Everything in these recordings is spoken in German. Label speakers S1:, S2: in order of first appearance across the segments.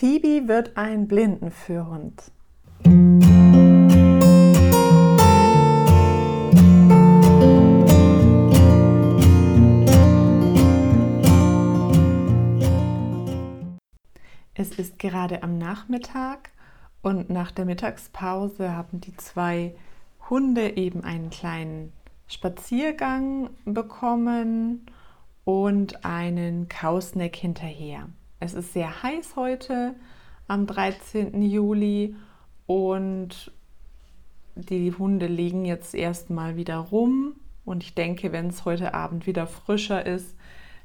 S1: Phoebe wird ein Blindenführhund. Es ist gerade am Nachmittag und nach der Mittagspause haben die zwei Hunde eben einen kleinen Spaziergang bekommen und einen Kausneck hinterher. Es ist sehr heiß heute am 13. Juli und die Hunde liegen jetzt erstmal wieder rum und ich denke, wenn es heute Abend wieder frischer ist,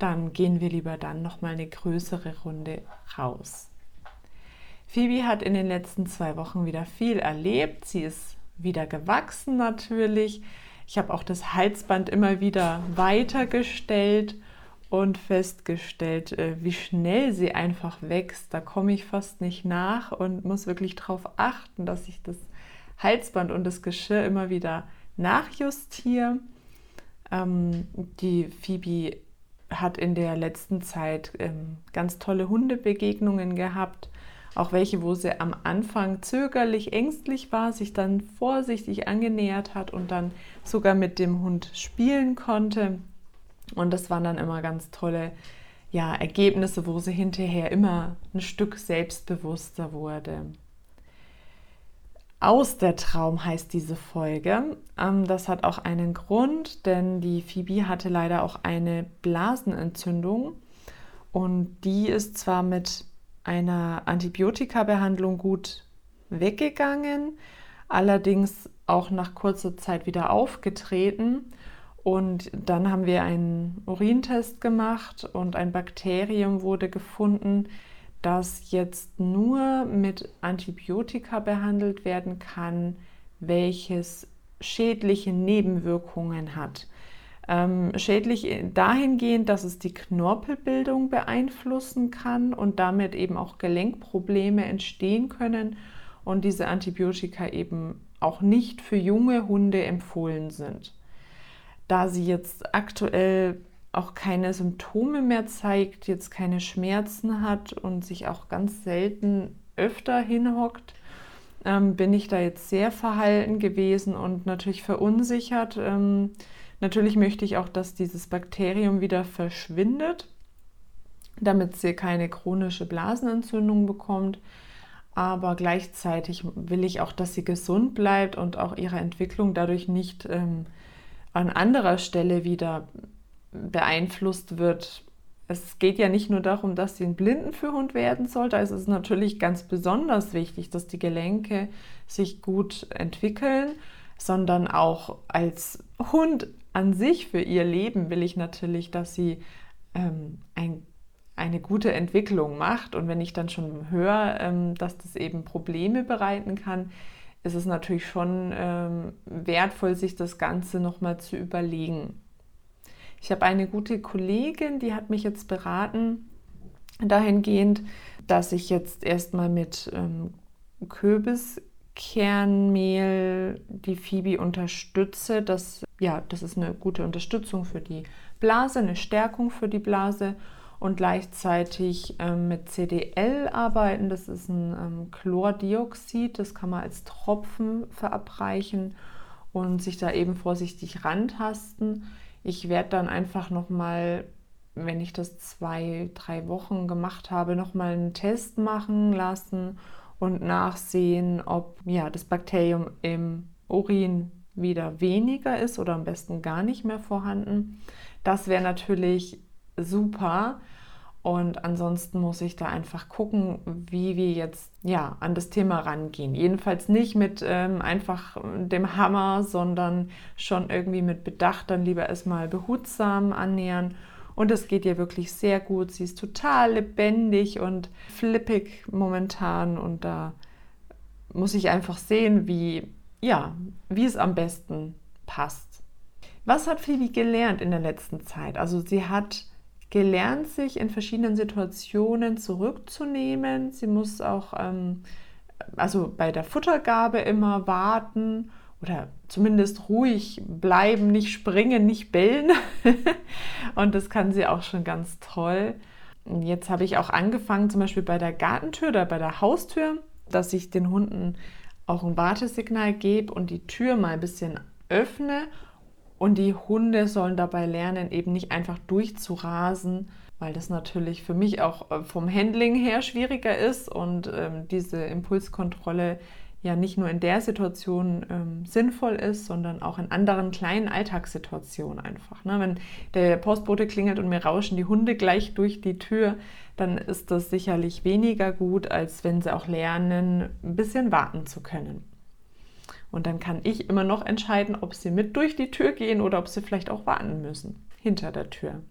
S1: dann gehen wir lieber dann noch mal eine größere Runde raus. Phoebe hat in den letzten zwei Wochen wieder viel erlebt. Sie ist wieder gewachsen natürlich. Ich habe auch das Halsband immer wieder weitergestellt und festgestellt, äh, wie schnell sie einfach wächst. Da komme ich fast nicht nach und muss wirklich darauf achten, dass ich das Halsband und das Geschirr immer wieder nachjustiere. Ähm, die Phoebe hat in der letzten Zeit ähm, ganz tolle Hundebegegnungen gehabt. Auch welche, wo sie am Anfang zögerlich, ängstlich war, sich dann vorsichtig angenähert hat und dann sogar mit dem Hund spielen konnte. Und das waren dann immer ganz tolle ja, Ergebnisse, wo sie hinterher immer ein Stück selbstbewusster wurde. Aus der Traum heißt diese Folge. Ähm, das hat auch einen Grund, denn die Phoebe hatte leider auch eine Blasenentzündung und die ist zwar mit einer Antibiotika-Behandlung gut weggegangen, allerdings auch nach kurzer Zeit wieder aufgetreten und dann haben wir einen Urintest gemacht und ein Bakterium wurde gefunden, das jetzt nur mit Antibiotika behandelt werden kann, welches schädliche Nebenwirkungen hat. Ähm, schädlich dahingehend, dass es die Knorpelbildung beeinflussen kann und damit eben auch Gelenkprobleme entstehen können und diese Antibiotika eben auch nicht für junge Hunde empfohlen sind da sie jetzt aktuell auch keine Symptome mehr zeigt, jetzt keine Schmerzen hat und sich auch ganz selten öfter hinhockt, ähm, bin ich da jetzt sehr verhalten gewesen und natürlich verunsichert. Ähm, natürlich möchte ich auch, dass dieses Bakterium wieder verschwindet, damit sie keine chronische Blasenentzündung bekommt. Aber gleichzeitig will ich auch, dass sie gesund bleibt und auch ihre Entwicklung dadurch nicht ähm, an anderer Stelle wieder beeinflusst wird. Es geht ja nicht nur darum, dass sie ein Blindenführhund werden soll, da ist es natürlich ganz besonders wichtig, dass die Gelenke sich gut entwickeln, sondern auch als Hund an sich für ihr Leben will ich natürlich, dass sie ähm, ein, eine gute Entwicklung macht. Und wenn ich dann schon höre, ähm, dass das eben Probleme bereiten kann, ist es natürlich schon ähm, wertvoll, sich das Ganze nochmal zu überlegen. Ich habe eine gute Kollegin, die hat mich jetzt beraten dahingehend, dass ich jetzt erstmal mit ähm, Kürbiskernmehl die Phoebe unterstütze. Das, ja, das ist eine gute Unterstützung für die Blase, eine Stärkung für die Blase und gleichzeitig ähm, mit CDL arbeiten. Das ist ein ähm, Chlordioxid, das kann man als Tropfen verabreichen und sich da eben vorsichtig rantasten. Ich werde dann einfach nochmal, wenn ich das zwei, drei Wochen gemacht habe, nochmal einen Test machen lassen und nachsehen, ob ja, das Bakterium im Urin wieder weniger ist oder am besten gar nicht mehr vorhanden. Das wäre natürlich super. Und ansonsten muss ich da einfach gucken, wie wir jetzt ja an das Thema rangehen. Jedenfalls nicht mit ähm, einfach dem Hammer, sondern schon irgendwie mit Bedacht dann lieber erstmal behutsam annähern. Und es geht ihr wirklich sehr gut. Sie ist total lebendig und flippig momentan. Und da muss ich einfach sehen, wie, ja, wie es am besten passt. Was hat Phoebe gelernt in der letzten Zeit? Also sie hat gelernt, sich in verschiedenen Situationen zurückzunehmen. Sie muss auch, ähm, also bei der Futtergabe immer warten oder zumindest ruhig bleiben, nicht springen, nicht bellen. und das kann sie auch schon ganz toll. Jetzt habe ich auch angefangen, zum Beispiel bei der Gartentür oder bei der Haustür, dass ich den Hunden auch ein Wartesignal gebe und die Tür mal ein bisschen öffne. Und die Hunde sollen dabei lernen, eben nicht einfach durchzurasen, weil das natürlich für mich auch äh, vom Handling her schwieriger ist und ähm, diese Impulskontrolle ja nicht nur in der Situation ähm, sinnvoll ist, sondern auch in anderen kleinen Alltagssituationen einfach. Ne? Wenn der Postbote klingelt und mir rauschen die Hunde gleich durch die Tür, dann ist das sicherlich weniger gut, als wenn sie auch lernen, ein bisschen warten zu können. Und dann kann ich immer noch entscheiden, ob sie mit durch die Tür gehen oder ob sie vielleicht auch warten müssen hinter der Tür.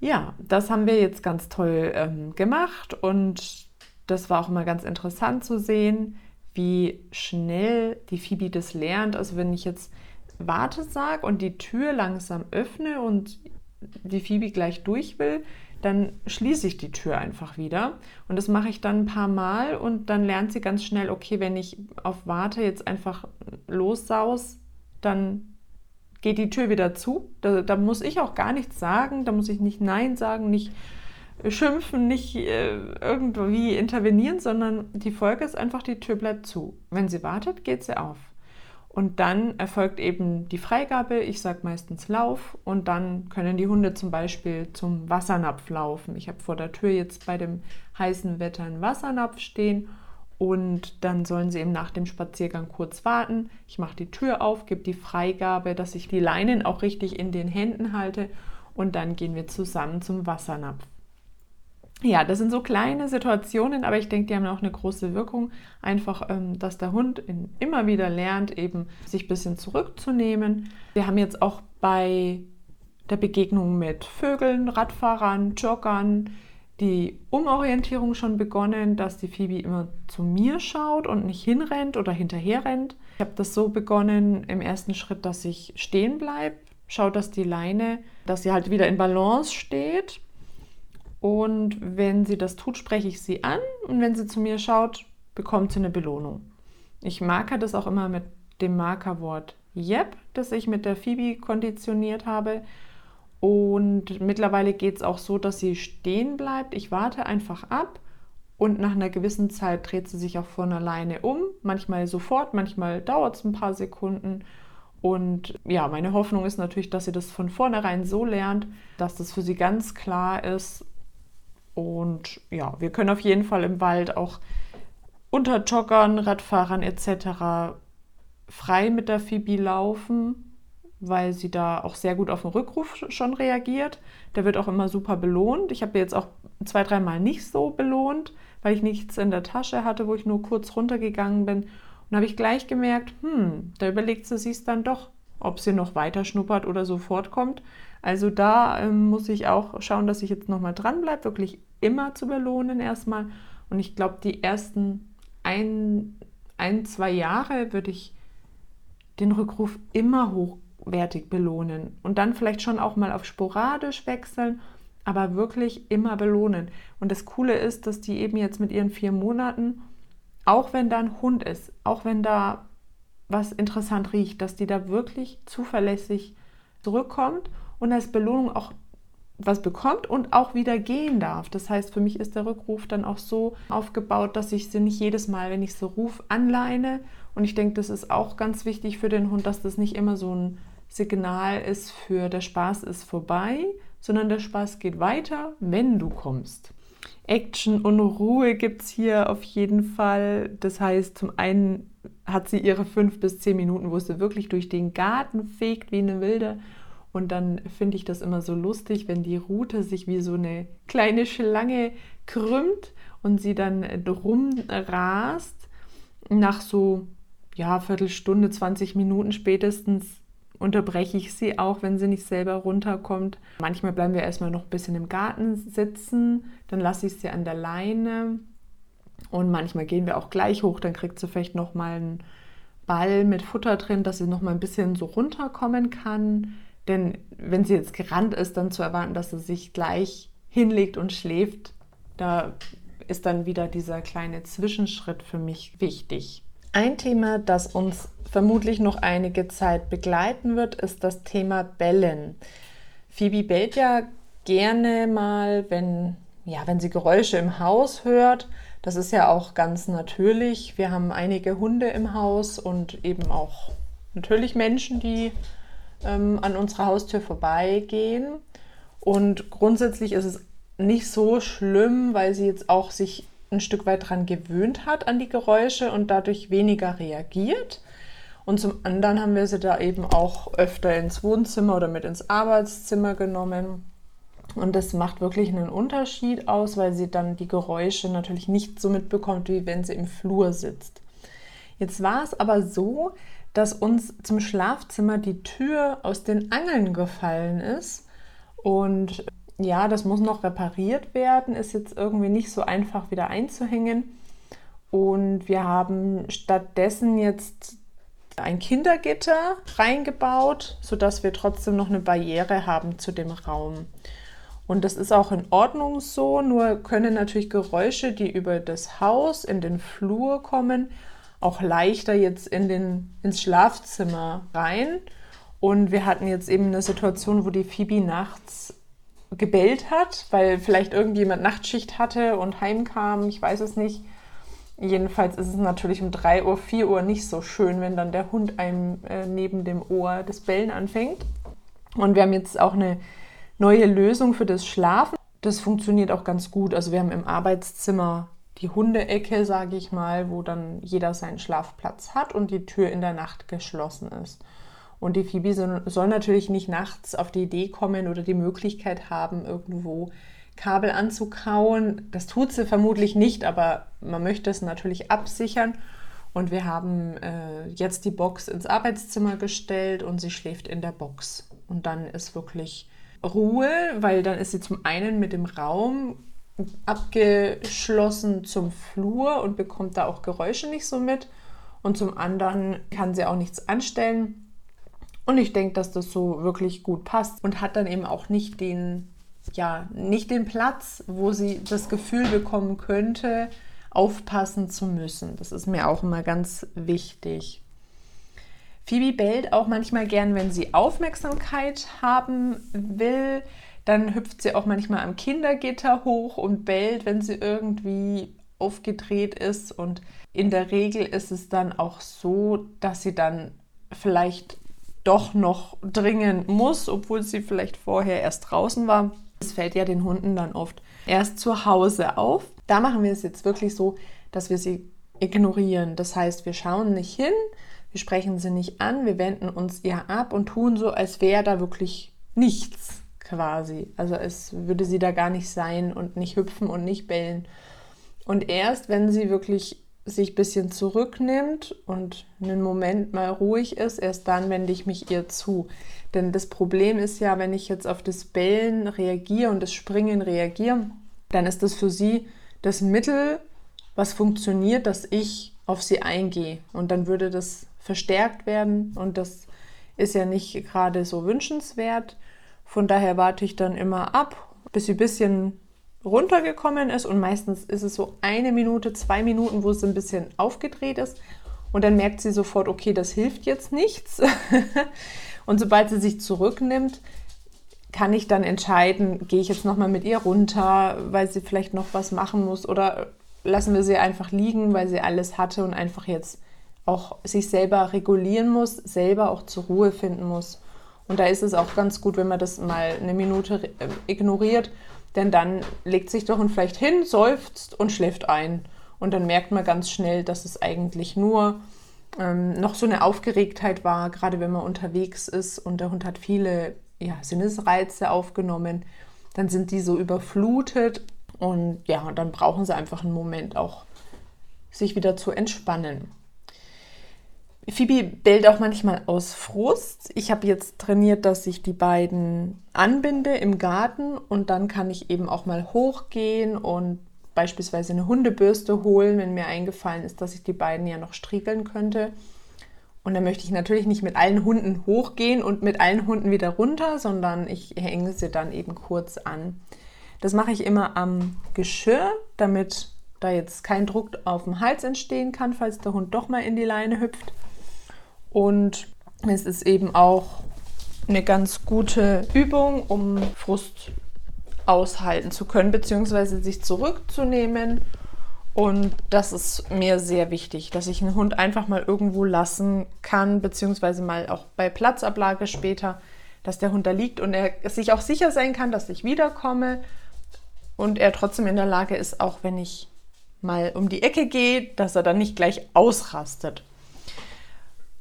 S1: Ja, das haben wir jetzt ganz toll ähm, gemacht und das war auch immer ganz interessant zu sehen, wie schnell die Phoebe das lernt. Also wenn ich jetzt Warte sage und die Tür langsam öffne und die Phoebe gleich durch will, dann schließe ich die Tür einfach wieder. Und das mache ich dann ein paar Mal und dann lernt sie ganz schnell, okay, wenn ich auf Warte jetzt einfach lossaus, dann geht die Tür wieder zu. Da, da, muss ich auch gar nichts sagen, da muss ich nicht Nein sagen, nicht schimpfen, nicht äh, irgendwie intervenieren, sondern die Folge ist einfach, die Tür bleibt zu. Wenn sie wartet, geht sie auf. Und dann erfolgt eben die Freigabe, ich sage meistens Lauf, und dann können die Hunde zum Beispiel zum Wassernapf laufen. Ich habe vor der Tür jetzt bei dem heißen Wetter einen Wassernapf stehen und dann sollen sie eben nach dem Spaziergang kurz warten. Ich mache die Tür auf, gebe die Freigabe, dass ich die Leinen auch richtig in den Händen halte und dann gehen wir zusammen zum Wassernapf ja, das sind so kleine Situationen, aber ich denke, die haben auch eine große Wirkung. Einfach, ähm, dass der Hund immer wieder lernt, eben sich ein bisschen zurückzunehmen. Wir haben jetzt auch bei der Begegnung mit Vögeln, Radfahrern, Joggern die Umorientierung schon begonnen, dass die Phoebe immer zu mir schaut und nicht hinrennt oder hinterher rennt. Ich habe das so begonnen im ersten Schritt, dass ich stehen bleibe, schaue, dass die Leine, dass sie halt wieder in Balance steht und wenn sie das tut, spreche ich sie an und wenn sie zu mir schaut, bekommt sie eine Belohnung. Ich marker das auch immer mit dem Markerwort Yep, das ich mit der Phoebe konditioniert habe. Und mittlerweile geht es auch so, dass sie stehen bleibt. Ich warte einfach ab und nach einer gewissen Zeit dreht sie sich auch von alleine um. Manchmal sofort, manchmal dauert es ein paar Sekunden. Und ja, meine Hoffnung ist natürlich, dass sie das von vornherein so lernt, dass das für sie ganz klar ist, und ja, wir können auf jeden Fall im Wald auch unter Joggern, Radfahrern etc. frei mit der Phoebe laufen, weil sie da auch sehr gut auf den Rückruf schon reagiert. Der wird auch immer super belohnt. Ich habe jetzt auch zwei, dreimal nicht so belohnt, weil ich nichts in der Tasche hatte, wo ich nur kurz runtergegangen bin. Und habe ich gleich gemerkt, hm, da überlegt sie sich dann doch, ob sie noch weiter schnuppert oder sofort kommt. Also da ähm, muss ich auch schauen, dass ich jetzt nochmal dran bleibe, wirklich immer zu belohnen erstmal. Und ich glaube, die ersten ein, ein, zwei Jahre würde ich den Rückruf immer hochwertig belohnen und dann vielleicht schon auch mal auf sporadisch wechseln, aber wirklich immer belohnen. Und das Coole ist, dass die eben jetzt mit ihren vier Monaten, auch wenn da ein Hund ist, auch wenn da was interessant riecht, dass die da wirklich zuverlässig zurückkommt und als Belohnung auch was bekommt und auch wieder gehen darf. Das heißt, für mich ist der Rückruf dann auch so aufgebaut, dass ich sie nicht jedes Mal, wenn ich so rufe, anleine. Und ich denke, das ist auch ganz wichtig für den Hund, dass das nicht immer so ein Signal ist für der Spaß ist vorbei, sondern der Spaß geht weiter, wenn du kommst. Action und Ruhe gibt es hier auf jeden Fall. Das heißt, zum einen hat sie ihre fünf bis zehn Minuten, wo sie wirklich durch den Garten fegt wie eine Wilde und dann finde ich das immer so lustig, wenn die Rute sich wie so eine kleine Schlange krümmt und sie dann drum rast. Nach so, ja, Viertelstunde, 20 Minuten spätestens unterbreche ich sie auch, wenn sie nicht selber runterkommt. Manchmal bleiben wir erstmal noch ein bisschen im Garten sitzen, dann lasse ich sie an der Leine und manchmal gehen wir auch gleich hoch, dann kriegt sie vielleicht noch mal einen Ball mit Futter drin, dass sie noch mal ein bisschen so runterkommen kann. Denn wenn sie jetzt gerannt ist, dann zu erwarten, dass sie sich gleich hinlegt und schläft, da ist dann wieder dieser kleine Zwischenschritt für mich wichtig. Ein Thema, das uns vermutlich noch einige Zeit begleiten wird, ist das Thema Bellen. Phoebe bellt ja gerne mal, wenn, ja, wenn sie Geräusche im Haus hört. Das ist ja auch ganz natürlich. Wir haben einige Hunde im Haus und eben auch natürlich Menschen, die ähm, an unserer Haustür vorbeigehen. Und grundsätzlich ist es nicht so schlimm, weil sie jetzt auch sich ein Stück weit daran gewöhnt hat an die Geräusche und dadurch weniger reagiert. Und zum anderen haben wir sie da eben auch öfter ins Wohnzimmer oder mit ins Arbeitszimmer genommen. Und das macht wirklich einen Unterschied aus, weil sie dann die Geräusche natürlich nicht so mitbekommt, wie wenn sie im Flur sitzt. Jetzt war es aber so, dass uns zum Schlafzimmer die Tür aus den Angeln gefallen ist. Und ja, das muss noch repariert werden, ist jetzt irgendwie nicht so einfach wieder einzuhängen. Und wir haben stattdessen jetzt ein Kindergitter reingebaut, sodass wir trotzdem noch eine Barriere haben zu dem Raum. Und das ist auch in Ordnung so, nur können natürlich Geräusche, die über das Haus in den Flur kommen, auch leichter jetzt in den, ins Schlafzimmer rein. Und wir hatten jetzt eben eine Situation, wo die Phoebe nachts gebellt hat, weil vielleicht irgendjemand Nachtschicht hatte und heimkam, ich weiß es nicht. Jedenfalls ist es natürlich um 3 Uhr, 4 Uhr nicht so schön, wenn dann der Hund einem äh, neben dem Ohr das Bellen anfängt. Und wir haben jetzt auch eine neue Lösung für das Schlafen. Das funktioniert auch ganz gut. Also wir haben im Arbeitszimmer die Hundeecke, sage ich mal, wo dann jeder seinen Schlafplatz hat und die Tür in der Nacht geschlossen ist. Und die Phoebe soll natürlich nicht nachts auf die Idee kommen oder die Möglichkeit haben, irgendwo Kabel anzukauen. Das tut sie vermutlich nicht, aber man möchte es natürlich absichern. Und wir haben äh, jetzt die Box ins Arbeitszimmer gestellt und sie schläft in der Box. Und dann ist wirklich Ruhe, weil dann ist sie zum einen mit dem Raum abgeschlossen zum Flur und bekommt da auch Geräusche nicht so mit. Und zum anderen kann sie auch nichts anstellen. Und ich denke, dass das so wirklich gut passt und hat dann eben auch nicht den, ja, nicht den Platz, wo sie das Gefühl bekommen könnte, aufpassen zu müssen. Das ist mir auch immer ganz wichtig. Phoebe bellt auch manchmal gern, wenn sie Aufmerksamkeit haben will. Dann hüpft sie auch manchmal am Kindergitter hoch und bellt, wenn sie irgendwie aufgedreht ist. Und in der Regel ist es dann auch so, dass sie dann vielleicht doch noch dringen muss, obwohl sie vielleicht vorher erst draußen war. Das fällt ja den Hunden dann oft erst zu Hause auf. Da machen wir es jetzt wirklich so, dass wir sie ignorieren. Das heißt, wir schauen nicht hin, wir sprechen sie nicht an, wir wenden uns ihr ab und tun so, als wäre da wirklich nichts quasi. Also es würde sie da gar nicht sein und nicht hüpfen und nicht bellen. Und erst wenn sie wirklich sich ein bisschen zurücknimmt und einen Moment mal ruhig ist, erst dann wende ich mich ihr zu. Denn das Problem ist ja, wenn ich jetzt auf das Bellen reagiere und das Springen reagiere, dann ist das für sie das Mittel, was funktioniert, dass ich auf sie eingehe. Und dann würde das verstärkt werden und das ist ja nicht gerade so wünschenswert. Von daher warte ich dann immer ab, bis sie ein bisschen runtergekommen ist und meistens ist es so eine Minute, zwei Minuten, wo es ein bisschen aufgedreht ist und dann merkt sie sofort, okay, das hilft jetzt nichts. und sobald sie sich zurücknimmt, kann ich dann entscheiden, gehe ich jetzt nochmal mit ihr runter, weil sie vielleicht noch was machen muss oder lassen wir sie einfach liegen, weil sie alles hatte und einfach jetzt auch sich selber regulieren muss, selber auch zur Ruhe finden muss. Und da ist es auch ganz gut, wenn man das mal eine Minute äh, ignoriert denn dann legt sich doch und vielleicht hin, seufzt und schläft ein. Und dann merkt man ganz schnell, dass es eigentlich nur ähm, noch so eine Aufgeregtheit war, gerade wenn man unterwegs ist und der Hund hat viele ja, Sinnesreize aufgenommen, dann sind die so überflutet und ja, und dann brauchen sie einfach einen Moment auch, sich wieder zu entspannen. Phoebe bellt auch manchmal aus Frust. Ich habe jetzt trainiert, dass ich die beiden anbinde im Garten und dann kann ich eben auch mal hochgehen und beispielsweise eine Hundebürste holen, wenn mir eingefallen ist, dass ich die beiden ja noch striegeln könnte. Und dann möchte ich natürlich nicht mit allen Hunden hochgehen und mit allen Hunden wieder runter, sondern ich hänge sie dann eben kurz an. Das mache ich immer am Geschirr, damit da jetzt kein Druck auf dem Hals entstehen kann, falls der Hund doch mal in die Leine hüpft. Und es ist eben auch eine ganz gute Übung, um Frust aushalten zu können, beziehungsweise sich zurückzunehmen. Und das ist mir sehr wichtig, dass ich einen Hund einfach mal irgendwo lassen kann, beziehungsweise mal auch bei Platzablage später, dass der Hund da liegt und er sich auch sicher sein kann, dass ich wiederkomme und er trotzdem in der Lage ist, auch wenn ich mal um die Ecke gehe, dass er dann nicht gleich ausrastet.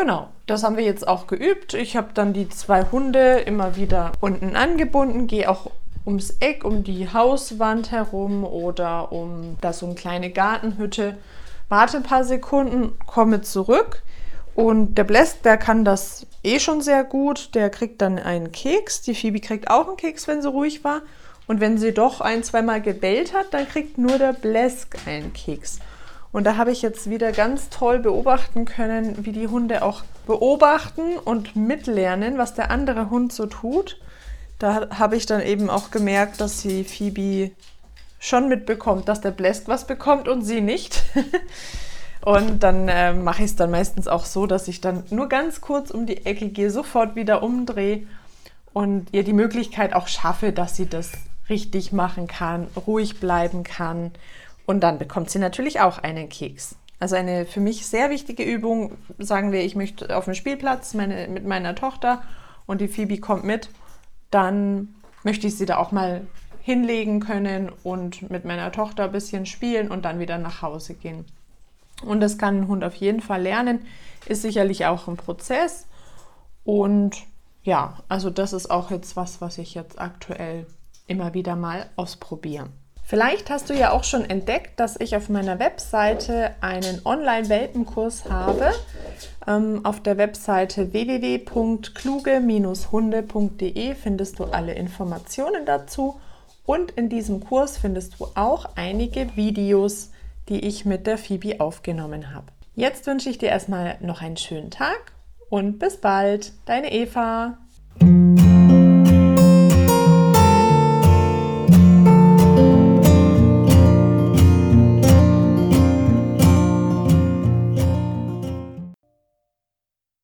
S1: Genau, das haben wir jetzt auch geübt. Ich habe dann die zwei Hunde immer wieder unten angebunden, gehe auch ums Eck, um die Hauswand herum oder um da so eine kleine Gartenhütte. Warte ein paar Sekunden, komme zurück und der Bläst, der kann das eh schon sehr gut. Der kriegt dann einen Keks. Die Phoebe kriegt auch einen Keks, wenn sie ruhig war. Und wenn sie doch ein, zweimal gebellt hat, dann kriegt nur der Blesk einen Keks. Und da habe ich jetzt wieder ganz toll beobachten können, wie die Hunde auch beobachten und mitlernen, was der andere Hund so tut. Da habe ich dann eben auch gemerkt, dass die Phoebe schon mitbekommt, dass der Blesk was bekommt und sie nicht. und dann äh, mache ich es dann meistens auch so, dass ich dann nur ganz kurz um die Ecke gehe, sofort wieder umdrehe und ihr die Möglichkeit auch schaffe, dass sie das richtig machen kann, ruhig bleiben kann und dann bekommt sie natürlich auch einen Keks. Also eine für mich sehr wichtige Übung, sagen wir, ich möchte auf dem Spielplatz meine, mit meiner Tochter und die Phoebe kommt mit, dann möchte ich sie da auch mal hinlegen können und mit meiner Tochter ein bisschen spielen und dann wieder nach Hause gehen. Und das kann ein Hund auf jeden Fall lernen, ist sicherlich auch ein Prozess. Und ja, also das ist auch jetzt was, was ich jetzt aktuell immer wieder mal ausprobiere. Vielleicht hast du ja auch schon entdeckt, dass ich auf meiner Webseite einen Online-Welpenkurs habe. Ähm, auf der Webseite www.kluge-hunde.de findest du alle Informationen dazu und in diesem Kurs findest du auch einige Videos, die ich mit der Phoebe aufgenommen habe. Jetzt wünsche ich dir erstmal noch einen schönen Tag und bis bald, deine Eva.